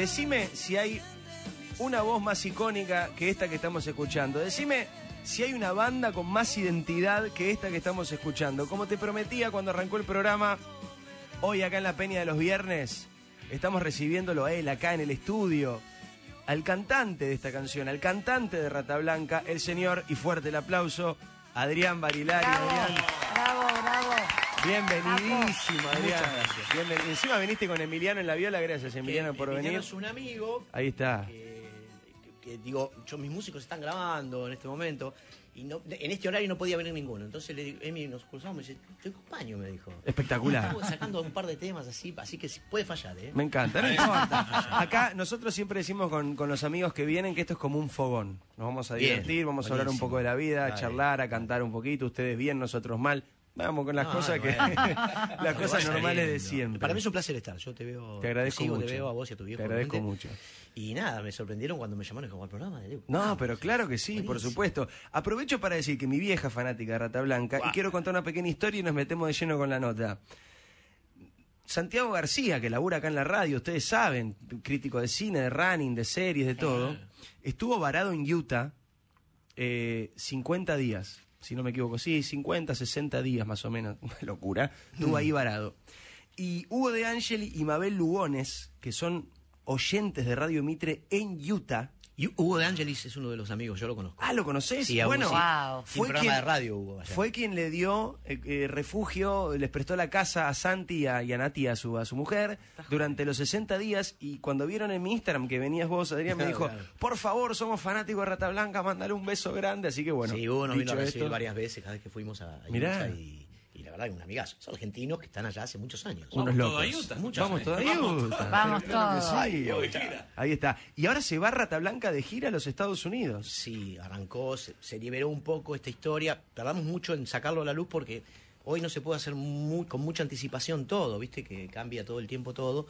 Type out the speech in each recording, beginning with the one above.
Decime si hay una voz más icónica que esta que estamos escuchando. Decime si hay una banda con más identidad que esta que estamos escuchando. Como te prometía cuando arrancó el programa, hoy acá en la Peña de los Viernes, estamos recibiéndolo a él acá en el estudio. Al cantante de esta canción, al cantante de Rata Blanca, el señor, y fuerte el aplauso, Adrián Barilari. Adrián. Bravo, bravo. Bienvenidísimo, Adrián. Bienvenido. Encima viniste con Emiliano en la viola, gracias Emiliano Que por Emiliano venir. es un amigo Ahí está. que, que, digo, yo mis músicos están grabando en este momento y no, en este horario no podía venir ninguno. Entonces le digo, Emi, nos cruzamos me dice, te acompaño, me dijo. Espectacular. Estamos sacando un par de temas así, así que puede fallar, ¿eh? Me encanta, no importa. Acá nosotros siempre decimos con, con los amigos que vienen que esto es como un fogón. Nos vamos a Bien, divertir, vamos a hablar un poco de la vida, a charlar, a cantar un poquito. Ustedes bien, nosotros mal. Vamos con las No, cosas que bueno. las cosas normales de siempre. Para mí es un placer estar. Yo te veo. Te agradezco sigo, mucho. Te veo a vos y a tu viejo. Te agradezco mucho. Y nada, me sorprendieron cuando me llamaron como al programa. Digo, No, vamos, pero claro que sí, por supuesto. Aprovecho para decir que mi vieja fanática de Rata Blanca y quiero contar una pequeña historia y nos metemos de lleno con la nota. Santiago García, que labura acá en la radio, ustedes saben, crítico de cine, de running, de series, de todo, estuvo varado en Utah eh, 50 días, si no me equivoco, sí, 50, 60 días más o menos, una locura, estuvo ahí varado. Y Hugo de Angeli y Mabel Lugones, que son oyentes de Radio Mitre en Utah, Y Hugo de Angelis es uno de los amigos, yo lo conozco. Ah, ¿lo conocés? Sí, bueno, sí. Wow. Un programa de radio, Hugo, allá. fue quien le dio eh, eh, refugio, les prestó la casa a Santi y a, y a Nati, a su, a su mujer, durante los 60 días. Y cuando vieron en mi Instagram que venías vos, Adrián, me dijo, claro. por favor, somos fanáticos de Rata Blanca, mandale un beso grande. Así que bueno, sí, Hugo nos vino a recibir esto, varias veces cada vez que fuimos a, a Mirá. Y, verdad que un amigazo. Son argentinos que están allá hace muchos años. unos Vamos locos. todos a Utah, Muchos Vamos escúchame. todos a Vamos Utah. Vamos todos. Ahí está. Y ahora se va Rata Blanca de gira a los Estados Unidos. Sí, arrancó, se, se liberó un poco esta historia. Tardamos mucho en sacarlo a la luz porque hoy no se puede hacer mu- con mucha anticipación todo, viste que cambia todo el tiempo todo.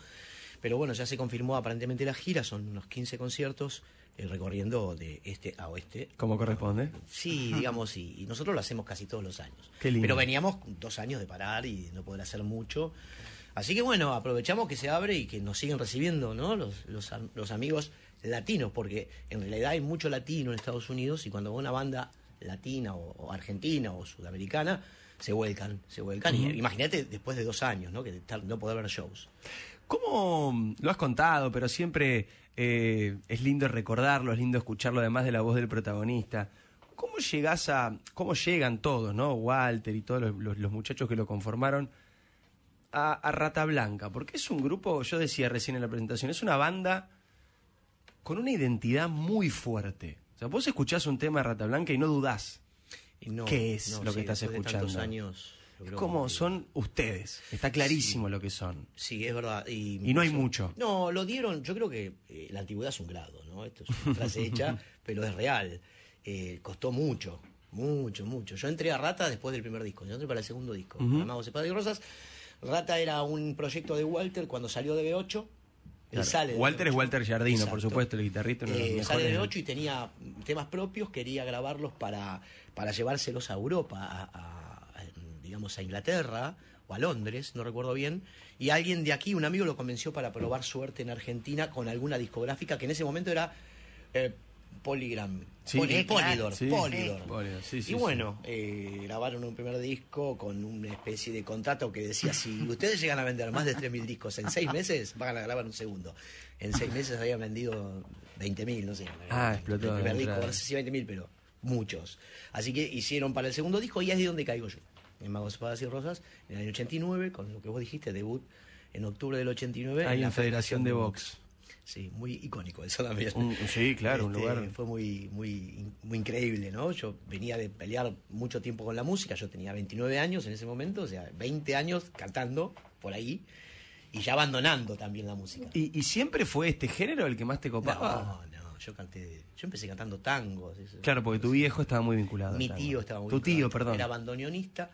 Pero bueno, ya se confirmó aparentemente la gira, son unos 15 conciertos recorriendo de este a oeste. Como corresponde. Sí, digamos, y, y nosotros lo hacemos casi todos los años. Qué lindo. Pero veníamos dos años de parar y no poder hacer mucho. Así que bueno, aprovechamos que se abre y que nos siguen recibiendo, ¿no? Los, los, am- los amigos latinos, porque en realidad hay mucho latino en Estados Unidos y cuando va una banda latina o, o argentina o sudamericana, se vuelcan, se vuelcan. Y imagínate después de dos años, ¿no? Que no poder ver shows. ¿Cómo lo has contado, pero siempre eh, es lindo recordarlo, es lindo escucharlo además de la voz del protagonista? ¿Cómo llegás a, cómo llegan todos, no? Walter y todos los, los- los muchachos que lo conformaron a, a Rata Blanca, porque es un grupo, yo decía recién en la presentación, es una banda con una identidad muy fuerte. O sea, vos escuchás un tema de Rata Blanca y no dudás. Y no, ¿Qué es no, lo que sí, estás después de tantos escuchando? años, Es como que- son ustedes. Está clarísimo lo que son. Sí, es verdad. Y, Y no hay mucho. No, lo dieron, yo creo que eh, la antigüedad es un grado, ¿no? Esto es una frase hecha, pero es real. Eh, costó mucho, mucho, mucho. Yo entré a Rata después del primer disco, yo entré para el segundo disco. Amagos de Padre y Rosas. Rata era un proyecto de Walter cuando salió de B8. Él Claro. sale de Walter es B8. Walter Jardino, por Exacto. supuesto, el guitarrista. Eh, sale de del- B8 y tenía temas propios, quería grabarlos para, para llevárselos a Europa, a, a- a, digamos a Inglaterra o a Londres, no recuerdo bien, y alguien de aquí, un amigo, lo convenció para probar suerte en Argentina con alguna discográfica que en ese momento era eh, Polygram, Sí. Poly- Sí. Polydor, Sí. Polydor. Sí, y bueno, eh, grabaron un primer disco con una especie de contrato que decía, si ustedes llegan a vender más de 3.000 discos en seis meses, van a grabar un segundo. En seis meses habían vendido 20.000, no sé. Ah, explotó El primer disco, no sé si 20.000, pero muchos. Así que hicieron para el segundo disco y es de donde caigo yo. En Magos, Espadas y Rosas, en el año 89, con lo que vos dijiste, debut en octubre del 89. Ahí la en Federación de Box. Sí, muy icónico eso también. Un- sí, claro, un Este, lugar. Fue muy, muy, muy increíble, ¿no? Yo venía de pelear mucho tiempo con la música, yo tenía 29 años en ese momento, o sea, 20 años cantando por ahí y ya abandonando también la música. ¿Y, y siempre fue este género el que más te copaba? No, no, yo canté, yo empecé cantando tangos. Claro, porque tu viejo estaba muy vinculado. Mi tío estaba muy Tu tío, perdón. Era bandoneonista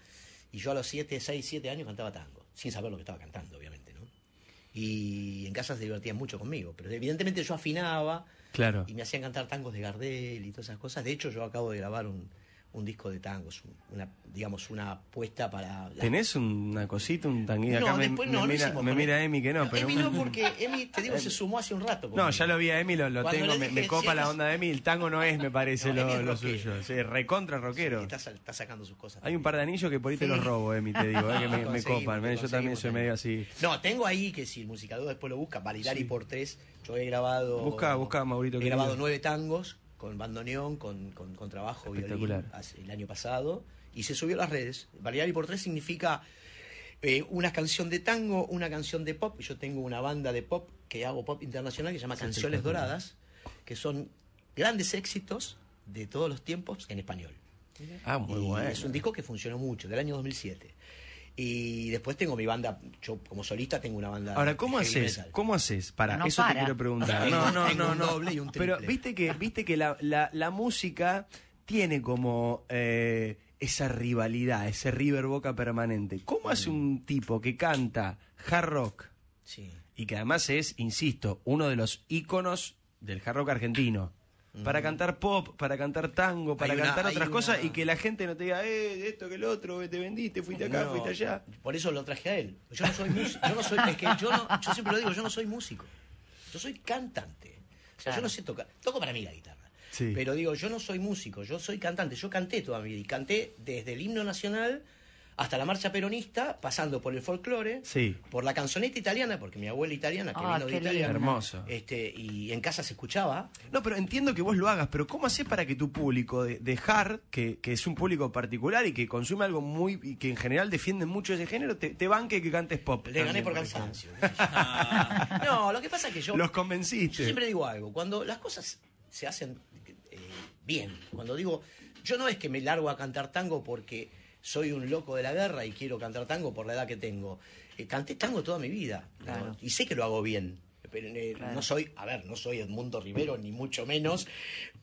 y yo a los 7, 6, 7 años cantaba tango, sin saber lo que estaba cantando, obviamente, ¿no? Y en casa se divertían mucho conmigo, pero evidentemente yo afinaba Claro. y me hacían cantar tangos de Gardel y todas esas cosas. De hecho, yo acabo de grabar un, un disco de tangos, un- una, digamos, una apuesta para... la- ¿Tenés una cosita, un tanguito? No, Acá me, después me no, no mira, hicimos me mira. Emi que no, pero... Emi no, porque Emi, te digo, se sumó hace un rato. No, ya lo vi a Emi, lo, lo tengo, le me, dije, me copa sí, la onda de Emi, el tango no es, me parece, No, lo, es lo suyo. Sí, recontra rockero. Sí, está, está sacando sus cosas. Hay un par de anillos que por ahí te los robo, Emi, te digo, eh, que me, me copan. eh, Yo también soy medio así. No, tengo ahí que si el musicador después lo busca, Validari por tres. Yo he grabado. Busca, busca, Maurito, He grabado nueve tangos con bandoneón, con, con, con trabajo violín Espectacular. hace- el año pasado. Y se subió a las redes. Validari por tres significa eh, una canción de tango, una canción de pop. Yo tengo una banda de pop que hago pop internacional que se llama Canciones Doradas, que son grandes éxitos de todos los tiempos en español. Ah, muy Y bueno. Es un disco que funcionó mucho, del año 2007. Y después tengo mi banda, yo como solista tengo una banda. Ahora, ¿cómo haces? metal. ¿Cómo haces? Para, No eso para. te quiero preguntar. No, no, no, no. doble y un Pero viste que, viste que la, la, la música tiene como eh, esa rivalidad, ese River Boca permanente. ¿Cómo hace un tipo que canta hard rock Sí. y que además es, insisto, uno de los íconos del hard rock argentino? Para cantar pop, para cantar tango, para una- cantar otras cosas una- y que la gente no te diga, eh, esto que el otro, te vendiste, fuiste acá, No, fuiste allá. Por eso lo traje a él. Yo no soy músico. Yo no soy, es que yo, no, yo siempre lo digo, yo no soy músico. Yo soy cantante. O sea, yo no sé tocar. Toco para mí la guitarra. Sí. Pero digo, yo no soy músico, yo soy cantante. Yo canté toda mi vida. Y canté desde el himno nacional hasta la marcha peronista, pasando por el folclore, Sí. por la canzoneta italiana, porque mi abuela italiana, que Ah, vino de Italia. Hermoso. Este, y en casa se escuchaba. No, pero entiendo que vos lo hagas, pero ¿cómo haces para que tu público de, de hard, que, que es un público particular y que consume algo muy, y que en general defiende mucho ese género, te, te banque que cantes pop? Le gané por cansancio. no, lo que pasa es que yo... Los Yo convenciste. siempre digo algo, cuando las cosas se hacen eh, bien, cuando digo, yo no es que me largo a cantar tango porque soy un loco de la guerra y quiero cantar tango por la edad que tengo. Eh, canté tango toda mi vida y sé que lo hago bien. Pero eh, Claro. no soy, a ver, no soy Edmundo Rivero, ni mucho menos,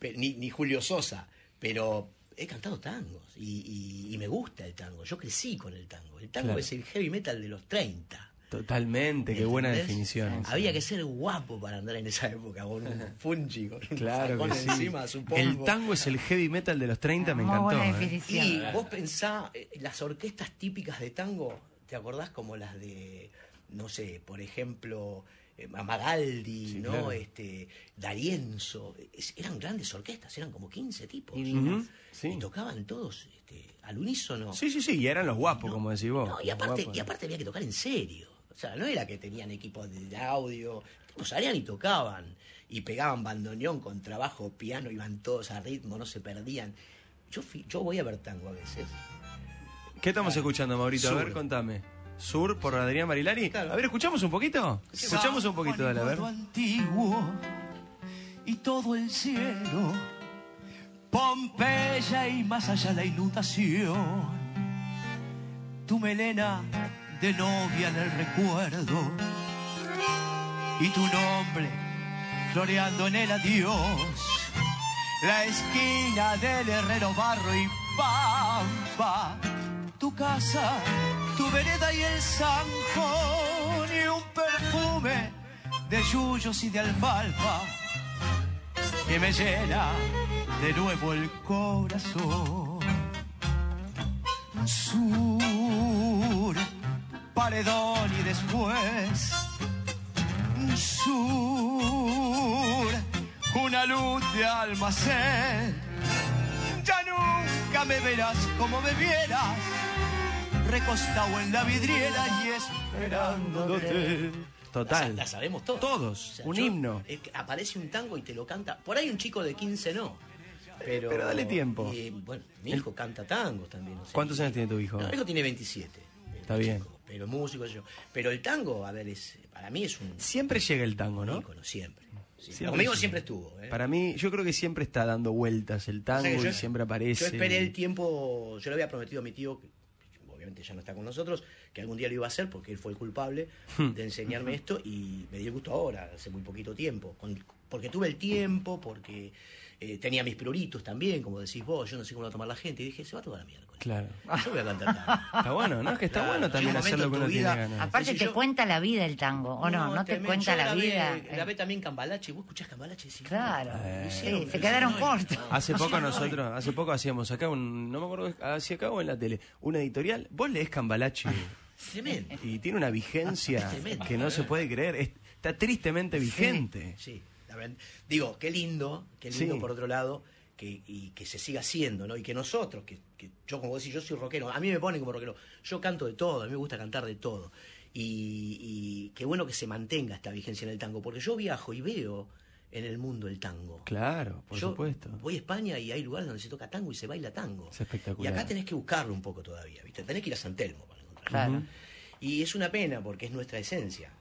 ni, ni Julio Sosa, pero he cantado tangos y, y- y me gusta el tango. Yo crecí con el tango. El tango Claro. es el heavy metal de los 30. Totalmente, qué buena definición. Había que ser guapo para andar en esa época, con un fungi, con un Claro facón que sí. encima, supongo. El tango es el heavy metal de los 30, me Muy encantó. buena ¿eh? definición. Y vos pensá, eh, las orquestas típicas de tango, ¿te acordás como las de, no sé, por ejemplo, eh, Magaldi, Sí, ¿no? claro. Este, D'Arienzo, es- eran grandes orquestas, eran como 15 tipos. Sí. Y tocaban todos este, al unísono. Sí, sí, sí, y eran los guapos, como decís vos. No, y aparte, guapos. y aparte había que tocar en serio. O sea, no era que tenían equipos de audio. Los tipos salían y tocaban. Y pegaban bandoneón con trabajo, piano, iban todos a ritmo, no se perdían. Yo, fui- yo voy a ver tango a veces. ¿Qué estamos escuchando, Maurito? A ver, contame. Sur por Adrián Marilari. Claro. A ver, ¿escuchamos un poquito? Escuchamos un poquito, dale, a ver. Antiguo y todo el cielo, Pompeya y más allá la inundación, tu melena de novia en el recuerdo. Y tu nombre floreando en el adiós, la esquina del herrero barro y pampa, tu casa, tu vereda y el zanjón y un perfume de yuyos y de alfalfa que me llena de nuevo el corazón. Sur, paredón y después sur, una luz de almacén. Ya nunca me verás como me vieras, recostado en la vidriera y esperándote. Total. La, la sabemos todos. Todos, O sea, un yo- himno. que aparece un tango y te lo canta. Por ahí un chico de 15 no. Pero, Pero dale tiempo. y, bueno, mi hijo canta tangos también. o sea, ¿Cuántos años tiene tu hijo? No, mi hijo tiene 27. Está bien. chico, pero músico yo. Pero el tango, a ver, es, para mí es un Siempre llega el tango, ¿no? ícono, siempre. Sí, Siempre Conmigo siempre estuvo. ¿eh? Para mí, yo creo que siempre está dando vueltas el O sea tango yo- y siempre aparece. Yo esperé el tiempo, yo le había prometido a mi tío, que obviamente ya no está con nosotros, que algún día lo iba a hacer porque él fue el culpable Hmm. de enseñarme esto y me dio el gusto ahora, hace muy poquito tiempo, con- porque tuve el tiempo, porque Eh, tenía mis prioritos también, como decís vos, yo no sé cómo va a tomar la gente. Y dije, se va a tomar la miércoles. Claro. Yo voy a cantar tango. Está bueno, ¿no? Es que está Claro, bueno también llega un hacer lo que momento uno en tu tiene vida- ganas. Aparte te yo- cuenta la vida el tango, ¿o no? ¿No, te cuenta la vida? Eh, Grabé también Cambalache. ¿Vos escuchás Cambalache? Sí, Claro, Eh. sí, se quedaron cortos. Hace poco nosotros, hace poco hacíamos acá un, no me acuerdo, hacia acá o en la tele, una editorial. Vos lees Cambalache y tiene una vigencia que no se puede creer. Es- está tristemente vigente. Sí, la verdad. Digo, qué lindo, qué lindo Sí. por otro lado, que, y que se siga haciendo, ¿no? Y que nosotros, que, que yo como decís, yo soy rockero, a mí me ponen como rockero, yo canto de todo, a mí me gusta cantar de todo. Y, y qué bueno que se mantenga esta vigencia en el tango, porque yo viajo y veo en el mundo el tango. Claro, por Yo supuesto. Voy a España y hay lugares donde se toca tango y se baila tango. Es espectacular. Y acá tenés que buscarlo un poco todavía, ¿viste? Tenés que ir a San Telmo para encontrarlo. Claro. Y es una pena porque es nuestra esencia.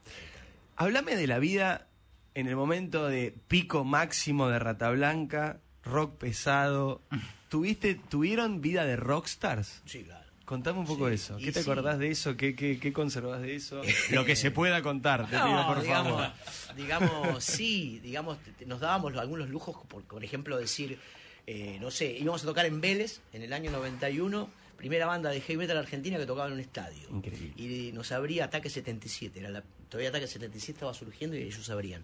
Háblame de la vida en el momento de pico máximo de Rata Blanca, rock pesado. ¿Tuviste, ¿Tuvieron vida de rockstars? Sí, claro. Contame un poco Sí, eso. ¿Qué te sí. acordás de eso? ¿Qué, qué, qué conservás de eso? Lo que se pueda contar, te pido por digamos, favor. digamos, sí, digamos, nos dábamos algunos lujos, por, por ejemplo, decir, eh, no sé, íbamos a tocar en Vélez en el año 91, primera banda de heavy metal argentina que tocaba en un estadio. Increíble. Y nos abría Ataque 77, era la, todavía Ataque 77 estaba surgiendo y ellos abrían.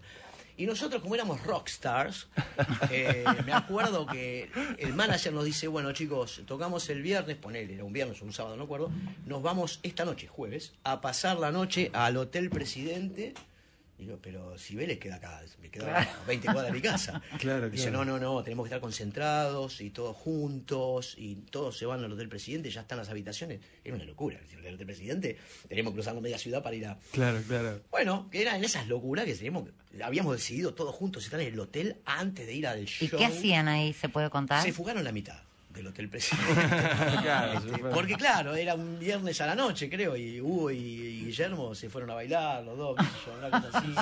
Y nosotros, como éramos rockstars, eh, me acuerdo que el manager nos dice, bueno chicos, tocamos el viernes, ponele, era un viernes o un sábado, no acuerdo, nos vamos esta noche, jueves, a pasar la noche al Hotel Presidente. Digo, pero si Vélez queda acá, me quedo a 20 cuadras de mi casa. Claro, Dice, claro. no, no, no, tenemos que estar concentrados y todos juntos y todos se van al Hotel Presidente, ya están las habitaciones. Era una locura, el Hotel Presidente, tenemos que cruzar media ciudad para ir a, Claro, claro. bueno, que eran esas locuras que teníamos, habíamos decidido todos juntos estar en el hotel antes de ir al show. ¿Y qué hacían ahí? ¿Se puede contar? Se fugaron la mitad del hotel presidente. Claro, Este, porque claro, era un viernes a la noche, creo, y Hugo y, y Guillermo se fueron a bailar, los dos, qué sé yo, una cosa así.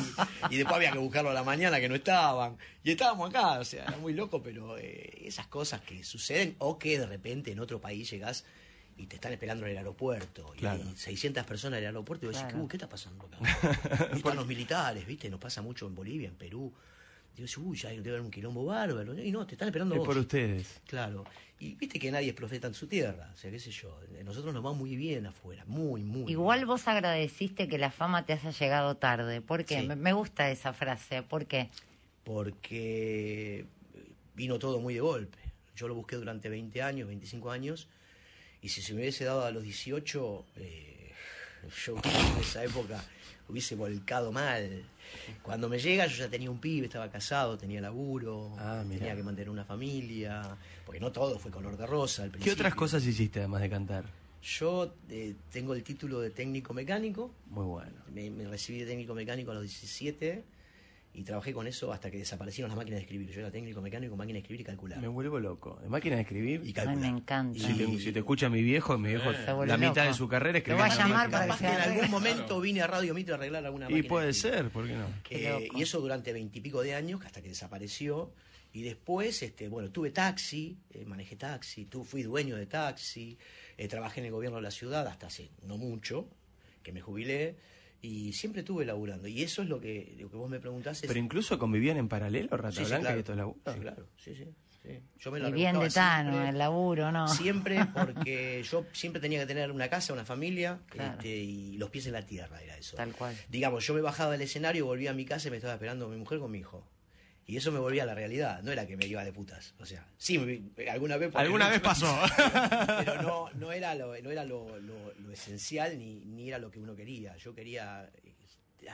Y después había que buscarlo a la mañana que no estaban. Y estábamos acá, o sea, era muy loco, pero eh, esas cosas que suceden, o que de repente en otro país llegás y te están esperando en el aeropuerto, y Claro. hay 600 personas en el aeropuerto, y vos decís, Claro. "Uh, ¿qué está pasando acá? Y están los militares, ¿viste? Nos pasa mucho en Bolivia, en Perú. Digo, uy, ya debe haber un quilombo bárbaro. Y no, te están esperando Es vos. por ustedes. Claro. Y viste que nadie es profeta en su tierra. O sea, qué sé yo. Nosotros nos va muy bien afuera. Muy, muy Igual bien. vos agradeciste que la fama te haya llegado tarde. ¿Por qué? Sí. Me, gusta esa frase. ¿Por qué? Porque vino todo muy de golpe. Yo lo busqué durante 20 años, 25 años. Y si se me hubiese dado a los 18, eh, yo en esa época hubiese volcado mal. Cuando me llega, yo ya tenía un pibe, estaba casado, tenía laburo, Ah, tenía que mantener una familia. Porque no todo fue color de rosa. al ¿Qué principio. otras cosas hiciste además de cantar? Yo eh, tengo el título de técnico mecánico. Muy bueno. Me, me recibí de técnico mecánico a los 17 y trabajé con eso hasta que desaparecieron las máquinas de escribir. Yo era técnico mecánico, máquina de escribir y calcular. Me vuelvo loco. ¿De máquina de escribir? Y Ay, calcular. me encanta. Si te, si te escucha mi viejo, mi viejo, la mitad loco. de su carrera Te voy a llamar máquina. para que que en algún momento vine a Radio Mitre a arreglar alguna Y máquina. puede de escribir. ser, ¿por qué no? Qué Eh, y eso durante veintipico de años, hasta que desapareció. Y después, este, bueno, tuve taxi, eh, manejé taxi, tu, fui dueño de taxi, eh, trabajé en el gobierno de la ciudad hasta hace no mucho, que me jubilé, y siempre estuve laburando. Y eso es lo que, lo que vos me preguntás. Pero incluso convivían en paralelo, Rata Sí, sí, Blanca claro. y estos laburos. Sí, claro, sí, sí. sí. Yo me la Y bien de Tano, siempre. el laburo, ¿no? Siempre porque yo siempre tenía que tener una casa, una familia Claro. este, y los pies en la tierra, era eso. Tal cual. Digamos, yo me bajaba del escenario, volvía a mi casa y me estaba esperando mi mujer con mi hijo. Y eso me volvía a la realidad, no era que me iba de putas. O sea, sí, me- alguna vez... Alguna vez pasó. Pero no, no era, lo, no era lo, lo- lo esencial ni, ni era lo que uno quería. Yo quería eh,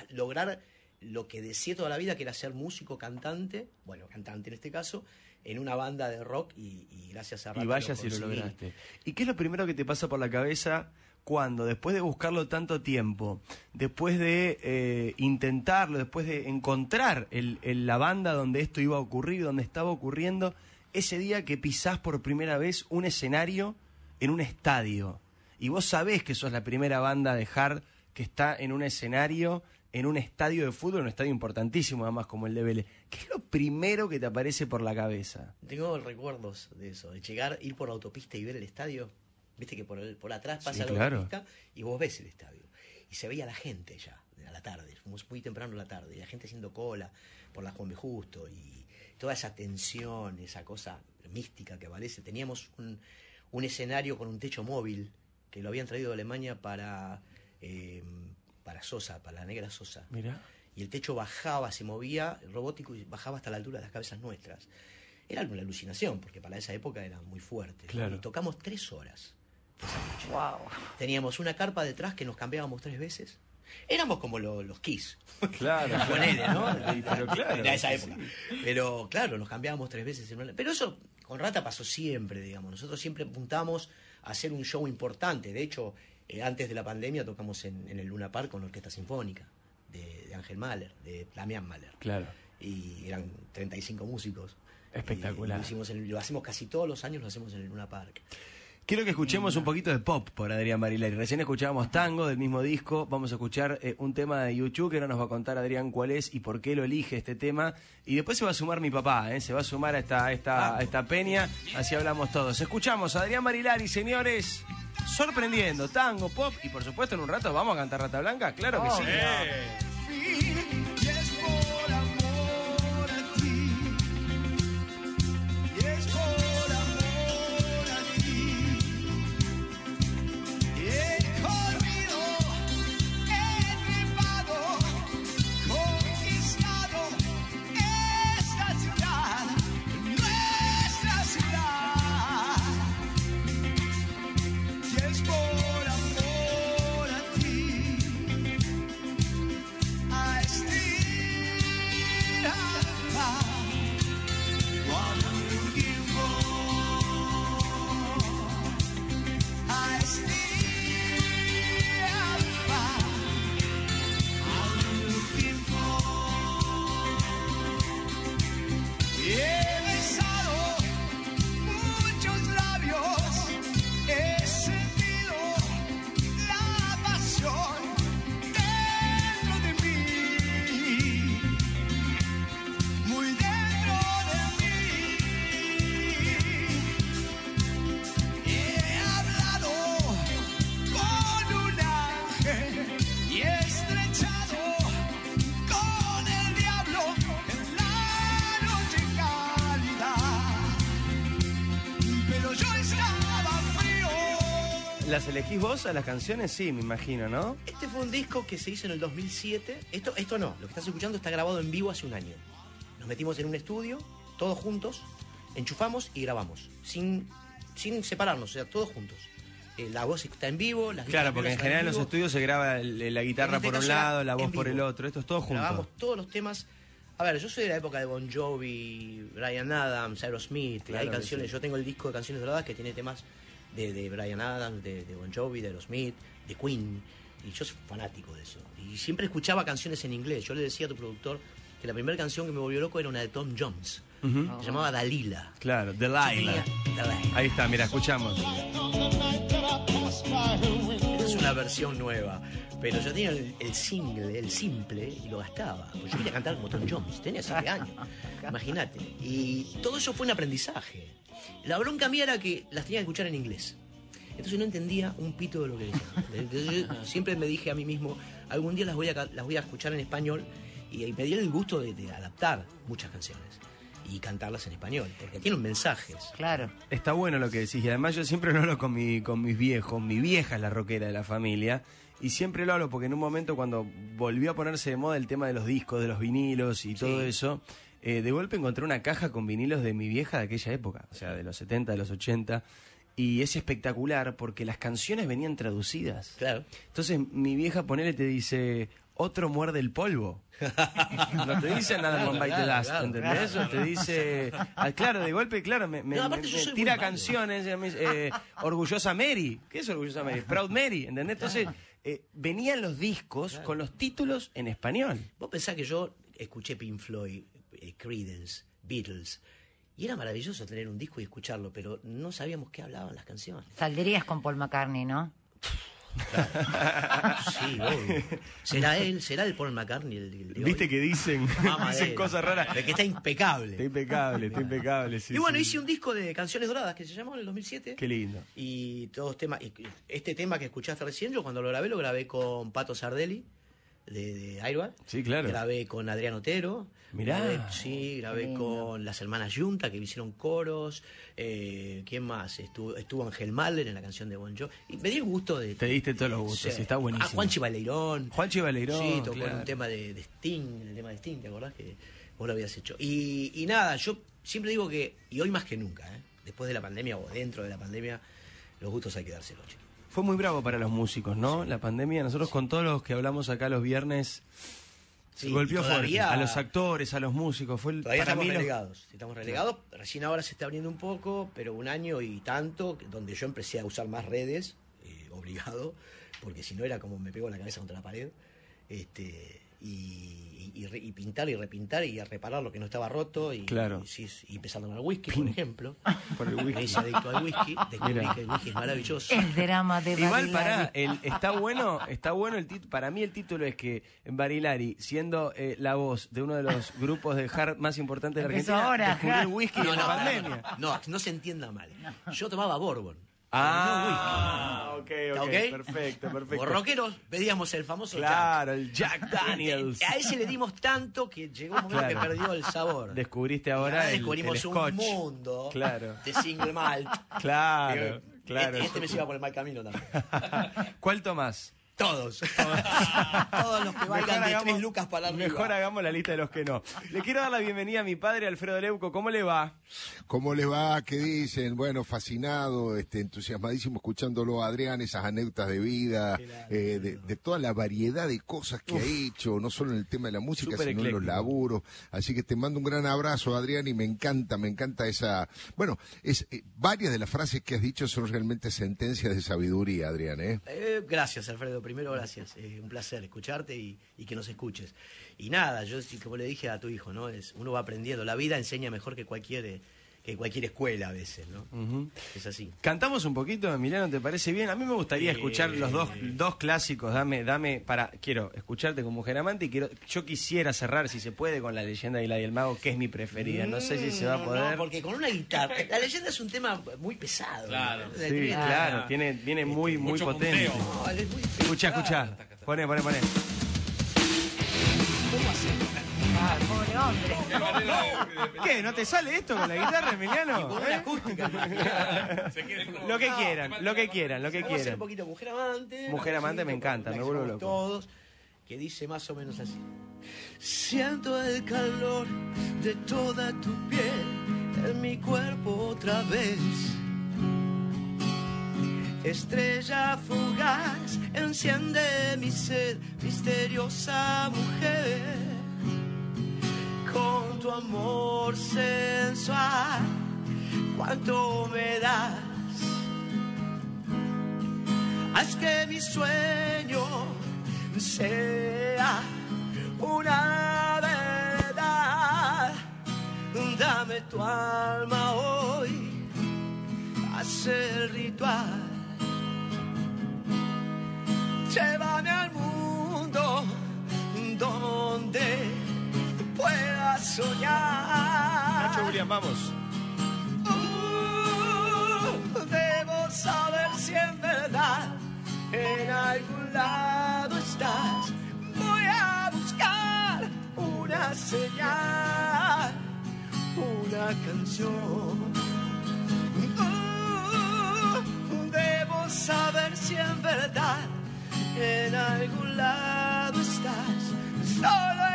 lograr lo que deseé toda la vida, que era ser músico, cantante, bueno, cantante en este caso, en una banda de rock y, y gracias a Y Rata vaya si lo lograste. ¿Y qué es lo primero que te pasa por la cabeza cuando, después de buscarlo tanto tiempo, después de eh, intentarlo, después de encontrar la banda donde esto iba a ocurrir, donde estaba ocurriendo, ese día que pisás por primera vez un escenario en un estadio? Y vos sabés que sos la primera banda de hard que está en un escenario, en un estadio de fútbol, un estadio importantísimo además como el de Vélez. ¿Qué es lo primero que te aparece por la cabeza? Tengo recuerdos de eso, de llegar, ir por la autopista y ver el estadio. Viste que por, el- por atrás pasa Sí, la claro. autopista y vos ves el estadio. Y se veía la gente ya, a la tarde, fuimos muy temprano a la tarde, y la gente haciendo cola por la Juan B. Justo. Y, toda esa tensión, esa cosa mística que aparece. Teníamos un, un escenario con un techo móvil que lo habían traído de Alemania para, eh, para Sosa, para la negra Sosa. Mira. Y el techo bajaba, se movía robótico y bajaba hasta la altura de las cabezas nuestras. Era una alucinación, porque para esa época era muy fuerte. Y tocamos tres horas. Esa noche. Wow. Teníamos una carpa detrás que nos cambiábamos tres veces. Éramos como lo- los Kiss. Claro. Ponele, ¿no? Sí, pero claro, Era esa sí, época. Pero claro, nos cambiábamos tres veces. en una- Pero eso con Rata pasó siempre, digamos. Nosotros siempre apuntamos a hacer un show importante. De hecho, eh, antes de la pandemia tocamos en, en el Luna Park con la Orquesta Sinfónica de, de Ángel Mahler, de Damián Mahler. Claro. Y eran 35 músicos. Espectacular. Y lo, hicimos en- lo hacemos casi todos los años, lo hacemos en el Luna Park. Quiero que escuchemos un poquito de pop por Adrián Barilari. Recién escuchábamos tango del mismo disco. Vamos a escuchar eh, un tema de YouTube que ahora nos va a contar Adrián cuál es y por qué lo elige este tema. Y después se va a sumar mi papá, ¿eh? se va a sumar a esta, a esta, a esta peña. Así hablamos todos. Escuchamos a Adrián Barilari, señores. Sorprendiendo, tango, pop y por supuesto en un rato vamos a cantar Rata Blanca. Claro que sí. Y ¿Las elegís vos a las canciones? Sí, me imagino, ¿no? Este fue un disco que se hizo en el 2007. Esto, esto no, lo que estás escuchando está grabado en vivo hace un año. Nos metimos en un estudio, todos juntos, enchufamos y grabamos, sin, sin separarnos, o sea, todos juntos. Eh, la voz está en vivo, las Claro, porque en general en los estudios se graba el- la guitarra este por un lado, la voz por el otro. Esto es todo junto. Grabamos todos los temas. A ver, yo soy de la época de Bon Jovi, Brian Adams, Aerosmith. Claro hay canciones, sí. yo tengo el disco de canciones doradas que tiene temas de, de Brian Adams, de, de Bon Jovi, de Aerosmith, de Queen. Y yo soy fanático de eso. Y siempre escuchaba canciones en inglés. Yo le decía a tu productor que la primera canción que me volvió loco era una de Tom Jones. Se llamaba Dalila. Claro, Delilah. Ahí está, mira, escuchamos. Esta es una versión nueva. Pero yo tenía el, el single, el simple, y lo gastaba. Pues yo quería cantar como Tom Jones, tenía 7 años. Imagínate. Y todo eso fue un aprendizaje. La bronca mía era que las tenía que escuchar en inglés. Entonces no entendía un pito de lo que decían. Entonces yo siempre me dije a mí mismo, algún día las voy a, las voy a escuchar en español y, y me di el gusto de, de adaptar muchas canciones y cantarlas en español, porque tienen mensajes. Claro. Está bueno lo que decís. Y además yo siempre lo hablo con, mi, con mis viejos. Mi vieja es la rockera de la familia. Y siempre lo hablo porque en un momento cuando volvió a ponerse de moda el tema de los discos, de los vinilos y todo eso, eh, de golpe encontré una caja con vinilos de mi vieja de aquella época, o sea, de los 70, de los 80. Y es espectacular porque las canciones venían traducidas. Claro. Entonces mi vieja, ponele, te dice, otro muerde el polvo. No te dice nada Claro, con Bite the claro. ¿entendés? Te dice... ah, claro, de golpe, claro, me, me- No, me- me tira canciones, eh, eh, Orgullosa Mary. ¿Qué es Orgullosa Mary? Proud Mary, ¿entendés? Entonces, eh, venían los discos con los títulos en español. Vos pensás que yo escuché Pink Floyd, eh, Creedence, Beatles, y era maravilloso tener un disco y escucharlo, pero no sabíamos qué hablaban las canciones. Saldrías con Paul McCartney, ¿no? Sí, obvio. ¿Será él? ¿Será el Paul McCartney el, el de Viste hoy? que dicen, Mamadera. dicen cosas raras. De que está impecable. Está impecable, está impecable, sí. y bueno, sí. hice un disco de canciones doradas que se llamó en el 2007. Qué lindo. Y todos temas. y Este tema que escuchaste recién, yo cuando lo grabé, lo grabé con Pato Sardelli, de, de Airbag. Sí, claro. Grabé con Adrián Otero. Mirá. Grabé- sí, grabé con las hermanas Yunta, que me hicieron coros. Eh, ¿Quién más? Estuvo, estuvo Ángel Mahler en la canción de Bon Jovi. Y me di el gusto de... Te diste todos los gustos, Sí. está buenísimo. Ah, Juanchi Baleirón. Juanchi Baleirón, Sí, tocó en claro. un tema de, de Sting, el tema de Sting, ¿te acordás que vos lo habías hecho? Y, y nada, yo siempre digo que, y hoy más que nunca, ¿eh? después de la pandemia o dentro de la pandemia, los gustos hay que dárselos, chicos. Fue muy bravo para los músicos, ¿no? La pandemia, nosotros con todos los que hablamos acá los viernes, Sí, golpeó y todavía- fuerte. A los actores, a los músicos. Fue el- Todavía para estamos mí los- relegados, estamos relegados, recién ahora se está abriendo un poco, pero un año y tanto, donde yo empecé a usar más redes, eh, obligado, porque si no era como me pego la cabeza contra la pared, este y, y- y re- y pintar y repintar y a reparar lo que no estaba roto y, Claro. y, y empezando con el whisky, por ejemplo. Por el whisky. Me hice adicto al whisky, descubrí Mira. que el whisky es maravilloso. El drama de Igual Barilari. para el, está bueno, está bueno el título. Para mí el título es que Barilari, siendo eh, la voz de uno de los grupos de hard más importantes de la Argentina, ahora, descubrió el whisky No, en no, la no, pandemia. no, no se entienda mal. Yo tomaba Bourbon. Ah, ok, ¿Está ok, ok? perfecto, perfecto. Por rockeros pedíamos el famoso Claro, el Jack Jack. Daniels. A ese le dimos tanto que llegó un momento Claro. que perdió el sabor. Descubriste Y ahora el, descubrimos el un mundo Claro. de single malt. Claro, Que claro. Este, este me lleva por el mal camino también. ¿Cuál tomás? Todos. Todos los que valgan de tres lucas para arriba. Mejor hagamos la lista de los que no. Le quiero dar la bienvenida a mi padre, Alfredo Leuco. ¿Cómo le va? ¿Cómo les va? ¿Qué dicen? Bueno, fascinado, este, entusiasmadísimo escuchándolo a Adrián, esas anécdotas de vida, eh, de, de toda la variedad de cosas que ha hecho, no solo en el tema de la música, sino en los laburos. Así que te mando un gran abrazo, Adrián, y me encanta, me encanta esa... Bueno, es, eh, varias de las frases que has dicho son realmente sentencias de sabiduría, Adrián, ¿eh? Eh, gracias, Alfredo. Primero, gracias. Eh, un placer escucharte y, que nos escuches. Y nada, yo como le dije a tu hijo, ¿no? Es, uno va aprendiendo. La vida enseña mejor que cualquier, eh, que cualquier escuela a veces, ¿no? Es así. Cantamos un poquito, Emiliano, ¿te parece bien? A mí me gustaría Eh. escuchar los dos, dos clásicos. Dame, dame, para, quiero escucharte con Mujer Amante y quiero, yo quisiera cerrar, si se puede, con la leyenda de la y el mago, que es mi preferida. No sé si se va a Mm, poder. No, porque con una guitarra. La leyenda es un tema muy pesado. Claro. ¿no? Sí, claro, tiene, viene muy, muy Mucho potente. No, es muy Escucha, escucha. Poné, poné, poné. Pobre hombre. Qué. ¿No te sale esto con la guitarra, Emiliano? Con ¿Eh? una acústica. Quiere como- Lo que quieran, lo que quieran, lo que Vamos a hacer quieran. un poquito Mujer Amante. Mujer Amante me encanta, me vuelvo loco. Todos, que dice más o menos así. Siento el calor de toda tu piel en mi cuerpo otra vez. Estrella fugaz, enciende mi sed, misteriosa mujer. Amor sensual, cuánto me das. Haz que mi sueño sea una verdad. Dame tu alma hoy, haz el ritual. Soñar. Nacho William, vamos. Uh, debo saber si en verdad en algún lado estás. Voy a buscar una señal, una canción. Uh, debo saber si en verdad en algún lado estás. Solo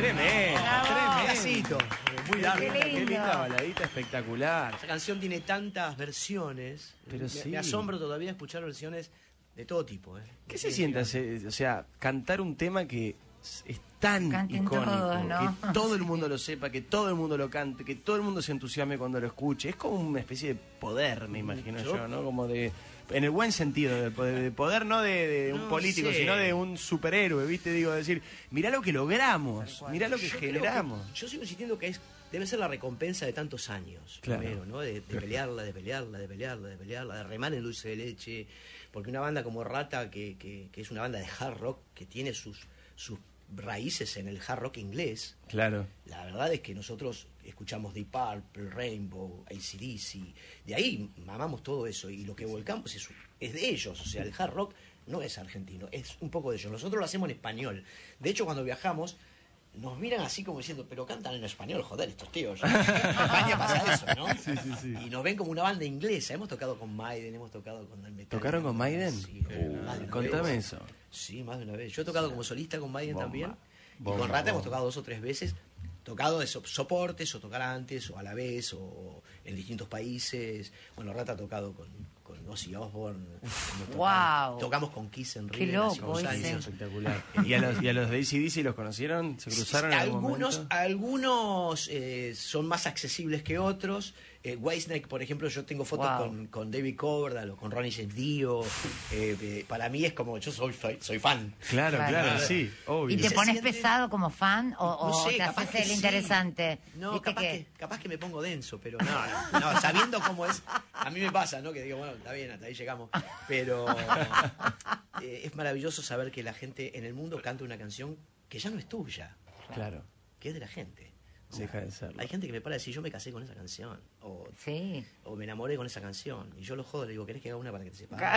Tremendo, tremendo. Pedacito, muy largo. Qué linda baladita espectacular. Esta canción tiene tantas versiones. Pero me, sí. me asombro todavía escuchar versiones de todo tipo. ¿eh? ¿Qué se siente, hacer- o sea, cantar un tema que es- es tan Canten icónico, todos, ¿no? que todo el mundo lo sepa, que todo el mundo lo cante, que todo el mundo se entusiasme cuando lo escuche? Es como una especie de poder, me imagino yo, Yo- ¿no? Como de, en el buen sentido, de poder, de poder no de, de un No político, sé. sino de un superhéroe, ¿viste? Digo, decir, mirá lo que logramos, mirá lo que Yo generamos. que- yo sigo insistiendo que es debe ser la recompensa de tantos años, Claro. primero, ¿no? De, de pelearla, de pelearla, de pelearla, de pelearla, de remar en dulce de leche. Porque una banda como Rata, que, que- que es una banda de hard rock, que tiene sus, sus raíces en el hard rock inglés. Claro. La verdad es que nosotros escuchamos Deep Purple, Rainbow, ACDC, de ahí mamamos todo eso y lo que volcamos es, es de ellos, o sea, el hard rock no es argentino, es un poco de ellos. Nosotros lo hacemos en español. De hecho, cuando viajamos, nos miran así como diciendo, pero cantan en español, joder, estos tíos. En España pasa eso, ¿no? Sí, sí, sí. Y nos ven como una banda inglesa. Hemos tocado con Maiden, hemos tocado con el Metallica. ¿Tocaron con Maiden? Sí, más de una Contame vez. eso. Sí, más de una vez. Yo he tocado como solista con Maiden Bomba. también. Bomba, y con Rata hemos tocado dos o tres veces. Tocado de so- soportes, o tocar antes, o a la vez, o en distintos países. Bueno, Rata ha tocado con, con Ozzy Osbourne. tocado- Guau. Tocamos con Kiss en Qué hace loco. Espectacular. ¿Y a los, y a los de ACDC los conocieron? ¿Se cruzaron en algún algunos momento? algunos eh, son más accesibles que otros. Eh, Whitesnake, por ejemplo, yo tengo fotos Wow. con, con David Coverdale o con Ronnie James Dio. Eh, eh, para mí es como, yo soy, soy, soy fan. Claro, claro, Claro. sí, obvio. ¿Y te pones siente- pesado como fan o, o No sé, te haces el sí. interesante? No, ¿Viste capaz que- que... capaz que me pongo denso, pero no, no, no, sabiendo cómo es, a mí me pasa, ¿no? Que digo, bueno, está bien, hasta ahí llegamos. Pero eh, es maravilloso saber que la gente en el mundo canta una canción que ya no es tuya, Claro, que es de la gente. Deja de serlo. Hay gente que me para decir, yo me casé con esa canción, o, Sí. o me enamoré con esa canción, y yo lo jodo, le digo, ¿querés que haga una para que te sepas? La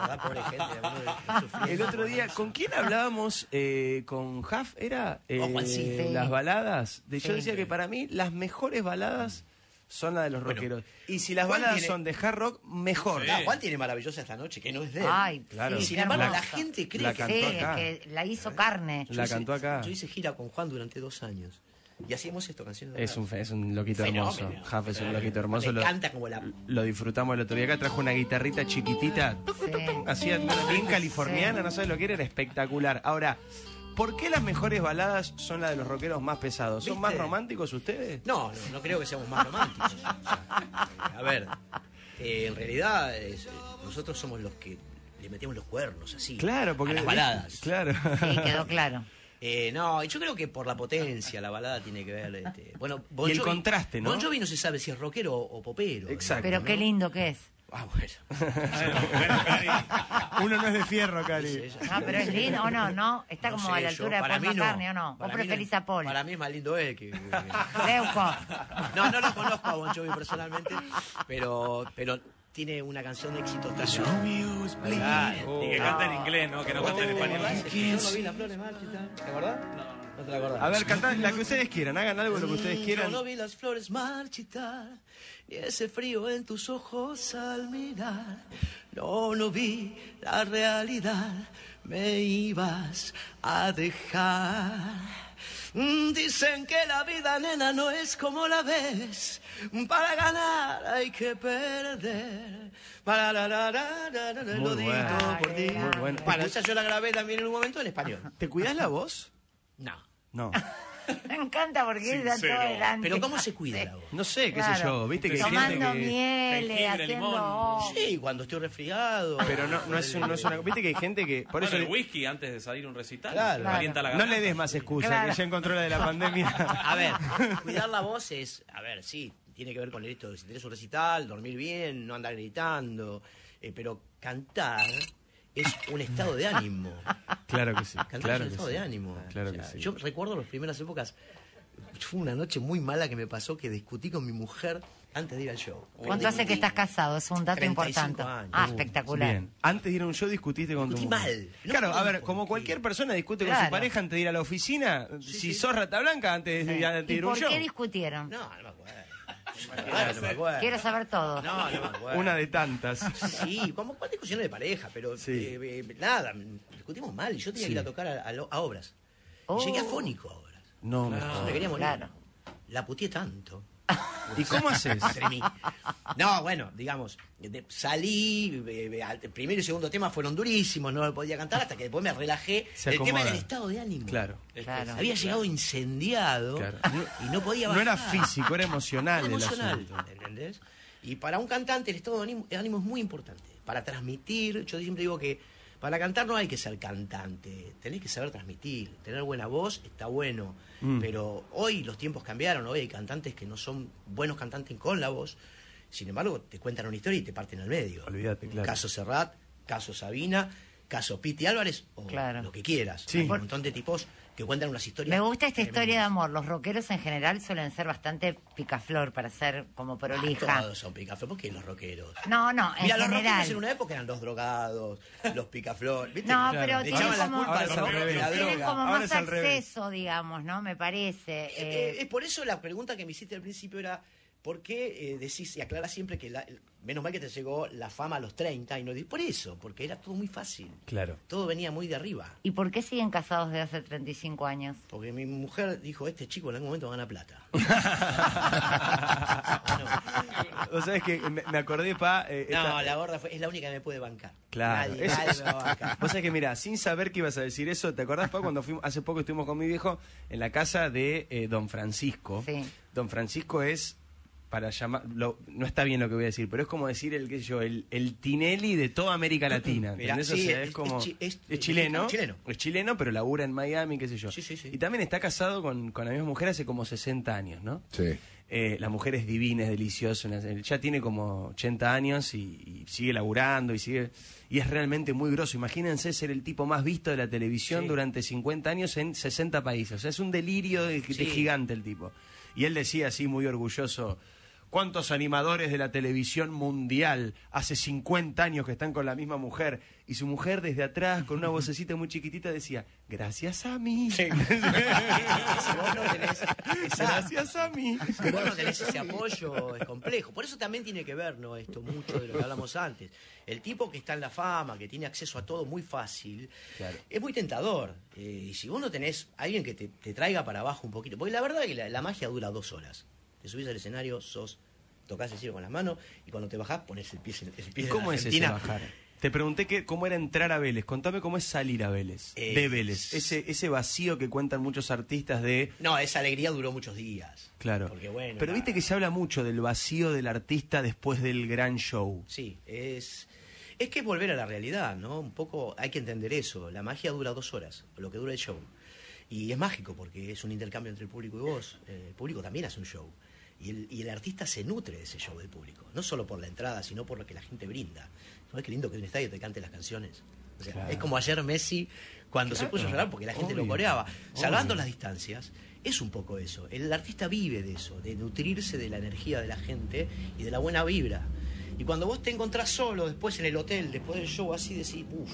verdad, pobre gente. El otro día, ¿con quién hablábamos? Eh, ¿Con Jaf? ¿Era? Eh, Oh, Juan, sí. Las baladas. De, Yo Sí. decía que para mí las mejores baladas son las de los Bueno, rockeros. Y si las Juan baladas tiene- son de hard rock, mejor. Juan tiene maravillosa esta noche, que no es de él. Ay, Claro. sí, Sin embargo, la gente cree La que... Sí, cantó es acá. que la hizo carne. La hice- cantó acá. Yo hice gira con Juan durante dos años. Y hacíamos esto, canciones de Es un, es un loquito Fenómeno. hermoso. Jaf es un loquito hermoso. Lo, canta como la... lo disfrutamos el otro día. Acá trajo una guitarrita chiquitita. Sí. Así, bien californiana, Sí. no sabes lo que era, era espectacular. Ahora, ¿por qué las mejores baladas son las de los rockeros más pesados? ¿Son ¿Viste? más románticos ustedes? No, no, no creo que seamos más románticos. A ver, eh, en realidad es- eh, nosotros somos los que le metemos los cuernos así. Claro, porque. A las baladas. Claro. Sí, quedó claro. Eh, no, yo creo que por la potencia, la balada tiene que ver. Este, bueno, Bon Y el Jovi- contraste, ¿no? Bon Jovi no se sabe si es rockero o, o popero. ¿no? Exacto. Pero qué lindo que es. Ah, bueno. Uno no es de fierro, Cari. No, pero es lindo, ¿o no? ¿No? Está No como sé, a la yo- altura de para Paul mí no. McCartney, ¿o no? Para ¿Vos mí preferís a Paul? Para mí es más lindo él que... Leuco. No, no lo conozco a Bon Jovi personalmente, pero, pero tiene una canción de éxito otra. Claro, y que canta en inglés, ¿no? Que no canta en español. Yo no vi las flores marchitar, ¿te acordás? No. ¿No te la acordás? A ver, cantad la que ustedes quieran, hagan algo de lo que ustedes quieran. Yo no vi las flores marchitar, ni ese frío en tus ojos al mirar. No, no vi la realidad, me ibas a dejar. Mm, Dicen que la vida, nena, no es como la ves. Para ganar hay que perder. Para la, la, la, la, la, lo digo por ti. Muy bueno. Para esa yo la grabé también en un momento en español. ¿Te cuidas la voz? No. No. Me encanta porque él da todo adelante. Pero ¿cómo se cuida la voz? No sé, qué sé yo. Viste que hay gente Tomando que. miel, jengibre, haciendo... limón. Sí, cuando estoy resfriado. Pero no, no, es, un- no es una. Viste que hay gente que. Por Bueno, eso. el whisky antes de salir a un recital. Claro. Calienta la no le des más excusa, Claro. que ya encontró la de la pandemia. A ver, cuidar la voz es, a ver, sí, tiene que ver con el hecho de si tenés un recital, dormir bien, no andar gritando, eh, pero cantar es un estado de ánimo. Claro que sí. Cantar Claro es un que estado sí. de ánimo. Claro O que sí. Yo recuerdo las primeras épocas, fue una noche muy mala que me pasó que discutí con mi mujer antes de ir al show. ¿Cuánto hace que estás casado? Es un dato 35 importante. años. Ah, Uh, espectacular. Bien. Antes de ir a un show discutiste con Discutí tu mujer. mal. No claro, a ver, como por cualquier persona discute con su pareja antes de ir a la oficina, si sos rata blanca antes de ir a, de ¿Y ir a un por show. qué discutieron? No, no me acuerdo. Me acuerdo, acuerdo. Quiero saber todo. No, no me acuerdo. Una de tantas. Sí, como cuál discusiones de pareja, pero Sí. eh, eh, nada, discutimos mal y yo tenía que ir a tocar a, a lo- a obras. Oh. Llegué afónico a obras. No, me Yo jodas. me quería morir. Claro. La puteé tanto. ¿Y cómo haces? No, bueno, digamos, de- salí, eh, eh, al- el primero y segundo tema fueron durísimos, no lo podía cantar hasta que después me relajé. Se el tema acomoda. era el estado de ánimo. Claro. Claro. Había llegado incendiado Claro. y no podía No era físico, era emocional Era el emocional, asunto. ¿entendés? Y para un cantante el estado de ánimo, de ánimo es muy importante. Para transmitir, yo siempre digo que para cantar no hay que ser cantante, tenés que saber transmitir. Tener buena voz está bueno, Mm. pero hoy los tiempos cambiaron, hoy hay cantantes que no son buenos cantantes con la voz, sin embargo te cuentan una historia y te parten al medio. Olvídate, claro. Caso Serrat, caso Sabina, caso Piti Álvarez o Claro. lo que quieras. Sí. Hay un montón de tipos que cuentan unas historias. Me gusta esta tremendas. historia de amor. Los rockeros en general suelen ser bastante picaflor para ser como prolija. Ah, todos son picaflor. ¿Por qué los rockeros? No, no, en Mira, los rockeros general. en una época eran los drogados, los picaflor. ¿viste? No, pero Le tienen la como, culpa al tienen- rock de la tienen droga. como Ahora más acceso, digamos, ¿no? Me parece. Eh, Eh, es por eso la pregunta que me hiciste al principio era, ¿por qué eh, decís y aclara siempre que la- el- menos mal que te llegó la fama a los 30 y no por eso, porque era todo muy fácil. Claro. Todo venía muy de arriba. ¿Y por qué siguen casados desde hace 35 años? Porque mi mujer dijo, este chico en algún momento gana plata. Vos sabés que me, me acordé, pa. eh, No, esta- la gorda fue- es la única que me puede bancar. Claro. Nadie, Eso- nadie me va a bancar. Vos sabés que, mira, sin saber que ibas a decir eso, ¿te acordás, pa, cuando fuimos, hace poco estuvimos con mi viejo en la casa de eh, Don Francisco? Sí. Don Francisco es, para llamar, lo- no está bien lo que voy a decir, pero es como decir el, qué sé yo, el, el Tinelli de toda América Latina. Mirá, ¿entendés? sí, O sea, es- es, como, es chi- es- es chileno, chileno. es chileno, pero labura en Miami, qué sé yo. Sí, sí, sí. Y también está casado con, con la misma mujer hace como 60 años, ¿no? Sí. Eh, la mujer es divina, es deliciosa, ya tiene como 80 años y, y sigue laburando y sigue y es realmente muy grosso. Imagínense ser el tipo más visto de la televisión Sí. durante 50 años en 60 países. O sea, es un delirio de, de Sí. gigante el tipo. Y él decía así muy orgulloso, ¿cuántos animadores de la televisión mundial hace 50 años que están con la misma mujer? Y su mujer desde atrás, con una vocecita muy chiquitita, decía, gracias a mí. si vos no tenés. Gracias a mí. Si vos no tenés ese apoyo, es complejo. Por eso también tiene que ver, ¿no? Esto mucho de lo que hablamos antes. El tipo que está en la fama, que tiene acceso a todo muy fácil, Claro. es muy tentador. Eh, y si vos no tenés alguien que te, te traiga para abajo un poquito, porque la verdad es que la, la magia dura dos horas. Te subís al escenario, sos, tocás el cielo con las manos, y cuando te bajás pones el pie, en- el pie ¿Y en cómo la es ese bajar? Te pregunté que, cómo era entrar a Vélez. Contame cómo es salir a Vélez. Eh, de Vélez. Ese, ese vacío que cuentan muchos artistas de. No, esa alegría duró muchos días. Claro. Porque bueno. Pero viste que se habla mucho del vacío del artista después del gran show. Sí, es, es que es volver a la realidad, ¿no? Un poco hay que entender eso. La magia dura dos horas, lo que dura el show. Y es mágico porque es un intercambio entre el público y vos. Eh, El público también hace un show. Y el, y el artista se nutre de ese show del público. No solo por la entrada, sino por lo que la gente brinda. ¿Sabes qué lindo que en un estadio te cante las canciones? O sea, Claro. es como ayer Messi cuando se puso a llorar porque la gente lo coreaba. Salvando obvio. las distancias, es un poco eso. El artista vive de eso, de nutrirse de la energía de la gente y de la buena vibra. Y cuando vos te encontrás solo después en el hotel, después del show, así decís, uff,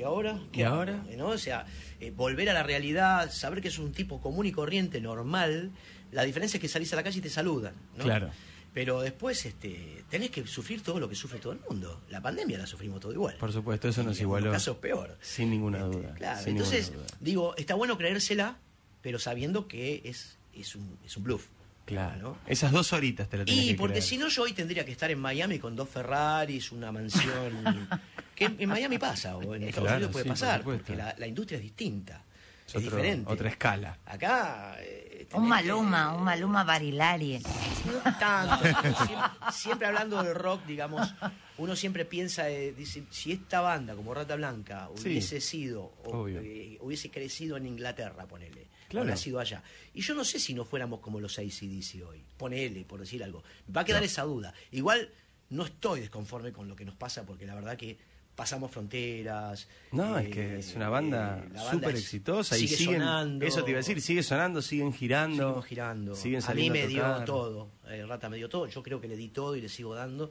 ¿y ahora? ¿Y hago?". ahora? ¿No? O sea, eh, volver a la realidad, saber que es un tipo común y corriente, normal. La diferencia es que salís a la calle y te saludan. ¿no? Claro. Pero después este, tenés que sufrir todo lo que sufre todo el mundo. La pandemia la sufrimos todo igual. Por supuesto, eso nos en igualó. algunos casos peor. Sin ninguna Este, duda. Claro, sin entonces, duda. digo, está bueno creérsela, pero sabiendo que es, es, un, es un bluff. Claro. ¿no? Esas dos horitas te la tenés Y que porque si no, yo hoy tendría que estar en Miami con dos Ferraris, una mansión. que en, en Miami pasa, o en Estados Claro, Unidos puede sí, pasar, porque la, la industria es distinta. Es Es, otro- diferente. otra escala. Acá. eh, Un Maluma, que- un Maluma Barilari. no tanto, siempre, siempre hablando del rock, digamos, uno siempre piensa, eh, dice, si esta banda como Rata Blanca Sí. hubiese sido, o, eh, hubiese crecido en Inglaterra, ponele, Claro. o nacido allá. Y yo no sé si no fuéramos como los ACDC hoy, ponele, por decir algo. Va a quedar esa duda. Igual no estoy desconforme con lo que nos pasa, porque la verdad que pasamos fronteras. No, eh, es que es una banda eh, súper exitosa y sigue siguen, sonando. eso te iba a decir, sigue sonando, siguen girando. Seguimos girando. Siguen a mí saliendo me a dio todo. eh, Rata me dio todo. Yo creo que le di todo y le sigo dando.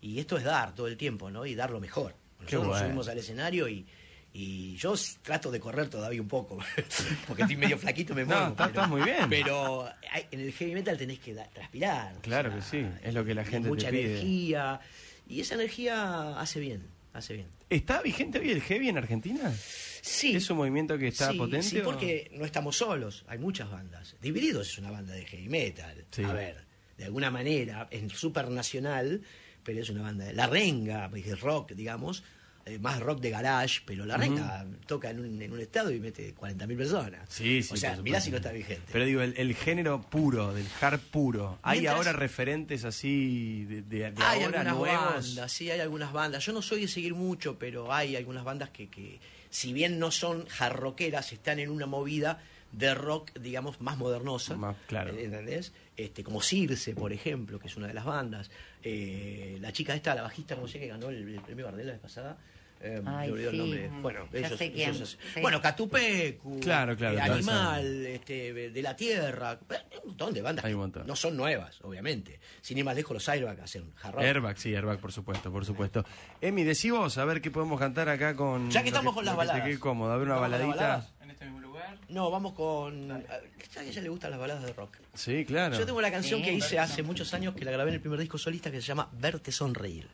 Y esto es dar todo el tiempo, ¿no? Y dar lo mejor. Nosotros nos subimos al escenario y, y yo trato de correr todavía un poco. porque estoy medio flaquito, me No, muevo. está- pero- está muy bien. Pero hay- en el heavy metal tenés que da- transpirar. o Claro que sí, es lo que la gente te Mucha pide. energía. Y esa energía hace bien. Hace bien. ¿Está vigente hoy el heavy en Argentina? Sí. ¿Es un movimiento que está sí, potente? Sí, o- porque no estamos solos, hay muchas bandas. Divididos es una banda de heavy metal. Sí. A ver, de alguna manera, es super nacional, pero es una banda de La Renga, pues, es rock, digamos, eh, más rock de garage, pero La Renga toca en un, en un estado y mete 40.000 personas. Sí, sí. O sea, mirá si no está vigente. Pero digo, el, el género puro, del hard puro. ¿Hay Mientras- ahora referentes así de, de- de hay ahora algunas nuevos? bandas, sí, hay algunas bandas. Yo no soy de seguir mucho, pero hay algunas bandas que, que si bien no son jarroqueras, están en una movida de rock, digamos, más modernosa. Más, claro. ¿Entendés? Este, como Circe, por ejemplo, que es una de las bandas. Eh, la chica esta, la bajista, no sé, que ganó el, el premio Gardel la vez pasada. Eh, Ay, el sí. nombre. Bueno, Ya ellos, sé quién. ellos- Sí. Bueno, Catupecu. Claro, claro, eh. Animal, este, de la Tierra. Un montón de bandas. Hay que un montón. No son nuevas, obviamente. Sin ir más lejos, los Airbag hacen rock. Airbag, sí, Airbag, por supuesto, por supuesto. Emi, decí vos, a ver qué podemos cantar acá con... Ya que lo estamos con las que baladas. quede cómodo, a ver una ¿Vamos con las baladita. En este mismo No, vamos con. A a ella le gustan las baladas de rock. Sí, claro. Yo tengo una canción Sí. que hice hace muchos años que la grabé en el primer disco solista que se llama Verte Sonreír.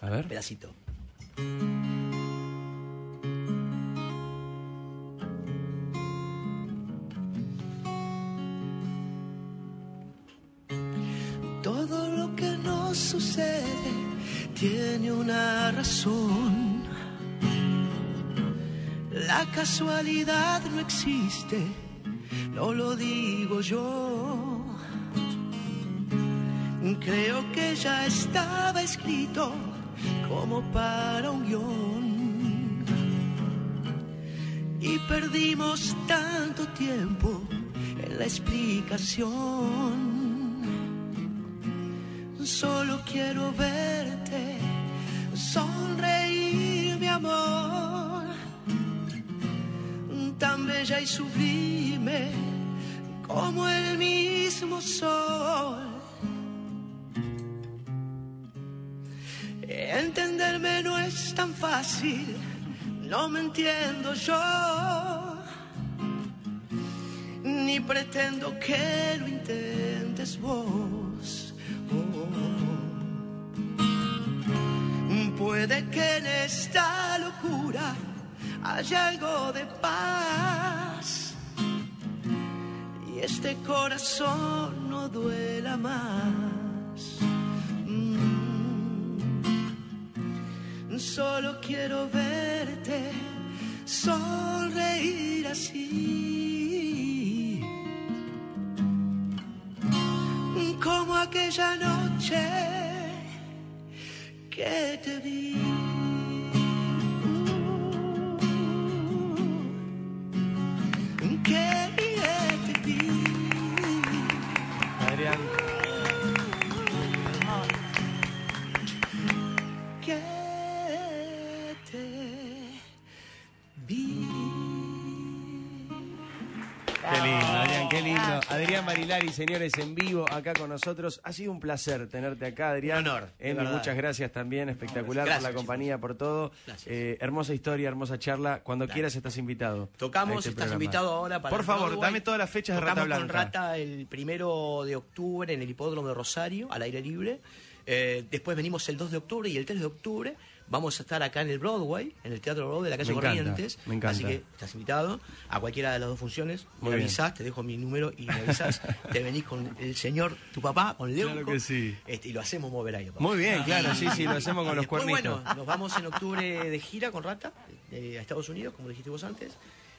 A ver. Pedacito. Todo lo que nos sucede tiene una razón. La casualidad no existe, no lo digo yo. Creo que ya estaba escrito como para un guion. Y perdimos tanto tiempo en la explicación. Solo quiero verte sonreír, mi amor, tan bella y sublime como el mismo sol. Entenderme no es tan fácil, no me entiendo yo, ni pretendo que lo intentes vos. Puede que en esta locura haya algo de paz y este corazón no duela más. Mm. Solo quiero verte sonreír así como aquella noche que te vi. Adrián Marilari, señores, en vivo acá con nosotros. Ha sido un placer tenerte acá, Adrián. Un honor, verdad. muchas gracias también, espectacular Gracias, por la chicos. compañía, por todo. Eh, hermosa historia, hermosa charla. Cuando quieras estás invitado. Tocamos, este estás programa. invitado ahora para Por favor, Broadway. dame todas las fechas de Rata Blanca. con Rata el primero de octubre en el hipódromo de Rosario, al aire libre. Eh, después venimos el 2 de octubre y el 3 de octubre vamos a estar acá en el Broadway, en el Teatro Broadway de la calle Me encanta, Corrientes. me encanta. Así que estás invitado a cualquiera de las dos funciones. Muy me bien. avisás, te dejo mi número y me avisás. te venís con el señor, tu papá, con Leuco. Claro que sí. este, y lo hacemos mover ahí. papá. Muy bien, claro, sí, sí, lo hacemos con los después, cuernitos. Bueno, nos vamos en octubre de gira con Rata eh, a Estados Unidos, como dijiste vos antes.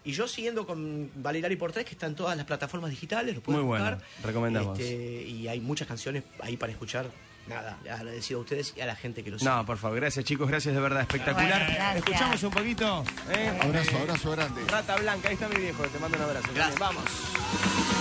Y yo siguiendo con Valerari por tres, que están todas las plataformas digitales, lo pueden Muy bueno, buscar. recomendamos. Este, y hay muchas canciones ahí para escuchar. Nada, agradecido a ustedes y a la gente que los No, por favor, gracias chicos, gracias de verdad, espectacular. Bueno, gracias. Escuchamos un poquito. ¿eh? Abrazo, Eh, abrazo grande. Rata Blanca, ahí está mi viejo, te mando un abrazo. Gracias. Vamos.